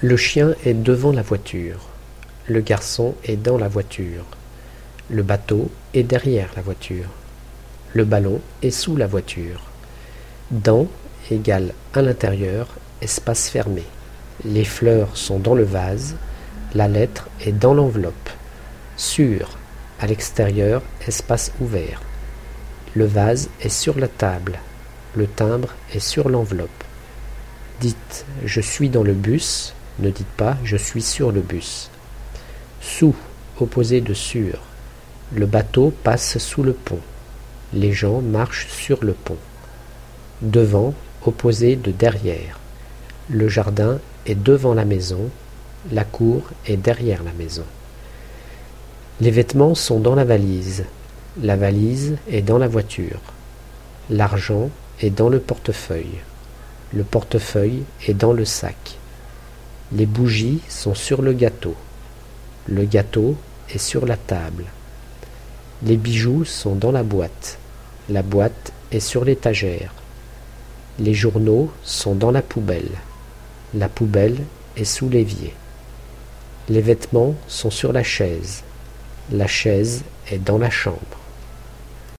Le chien est devant la voiture. Le garçon est dans la voiture. Le bateau est derrière la voiture. Le ballon est sous la voiture. Dans égale à l'intérieur, espace fermé. Les fleurs sont dans le vase. La lettre est dans l'enveloppe. Sur, à l'extérieur, espace ouvert. Le vase est sur la table. Le timbre est sur l'enveloppe. Dites je suis dans le bus, ne dites pas je suis sur le bus. Sous, opposé de sur. Le bateau passe sous le pont. Les gens marchent sur le pont. Devant, opposé de derrière. Le jardin est devant la maison. La cour est derrière la maison. Les vêtements sont dans la valise. La valise est dans la voiture. L'argent est dans le portefeuille. Le portefeuille est dans le sac. Les bougies sont sur le gâteau. Le gâteau est sur la table. Les bijoux sont dans la boîte. La boîte est sur l'étagère. Les journaux sont dans la poubelle. La poubelle est sous l'évier. Les vêtements sont sur la chaise. La chaise est dans la chambre.